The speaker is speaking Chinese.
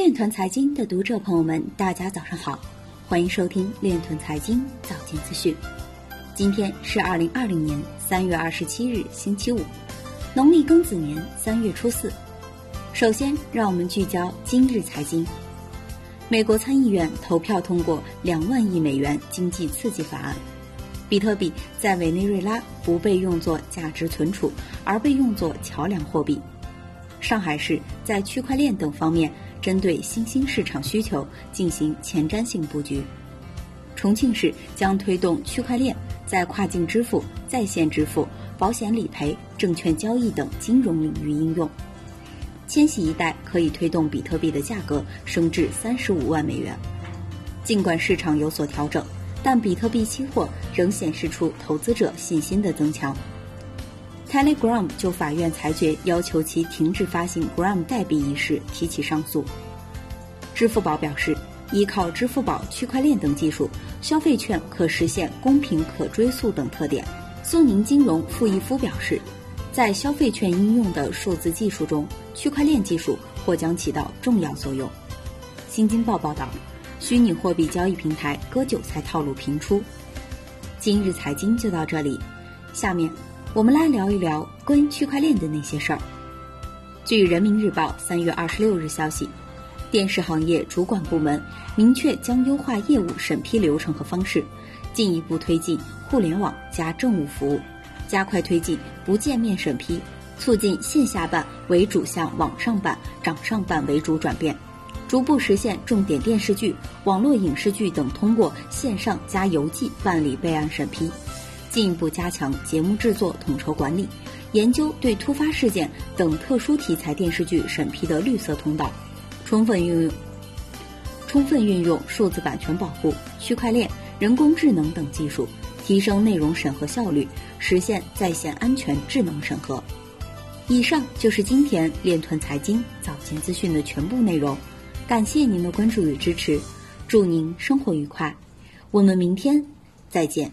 链团财经的读者朋友们，大家早上好，欢迎收听链团财经早间资讯。今天是二零二零年三月二十七日，星期五，农历庚子年三月初四。首先，让我们聚焦今日财经。美国参议院投票通过两万亿美元经济刺激法案，比特币在委内瑞拉不被用作价值存储，而被用作桥梁货币。上海市在区块链等方面。针对新兴市场需求进行前瞻性布局，重庆市将推动区块链在跨境支付、在线支付、保险理赔、证券交易等金融领域应用。千禧一代可以推动比特币的价格升至三十五万美元。尽管市场有所调整，但比特币期货仍显示出投资者信心的增强。Telegram 就法院裁决要求其停止发行 Gram 代币一事提起上诉。支付宝表示，依靠支付宝区块链等技术，消费券可实现公平、可追溯等特点。苏宁金融傅毅夫表示，在消费券应用的数字技术中，区块链技术或将起到重要作用。新京报报道，虚拟货币交易平台割韭菜套路频出。今日财经就到这里，下面。我们来聊一聊关于区块链的那些事儿。据人民日报三月二十六日消息，电视行业主管部门明确将优化业务审批流程和方式，进一步推进互联网加政务服务，加快推进不见面审批，促进线下办为主向网上办、掌上办为主转变，逐步实现重点电视剧、网络影视剧等通过线上加邮寄办理备案审批。进一步加强节目制作统筹管理，研究对突发事件等特殊题材电视剧审批的绿色通道，充分运用充分运用数字版权保护、区块链、人工智能等技术，提升内容审核效率，实现在线安全智能审核。以上就是今天链团财经早间资讯的全部内容，感谢您的关注与支持，祝您生活愉快，我们明天再见。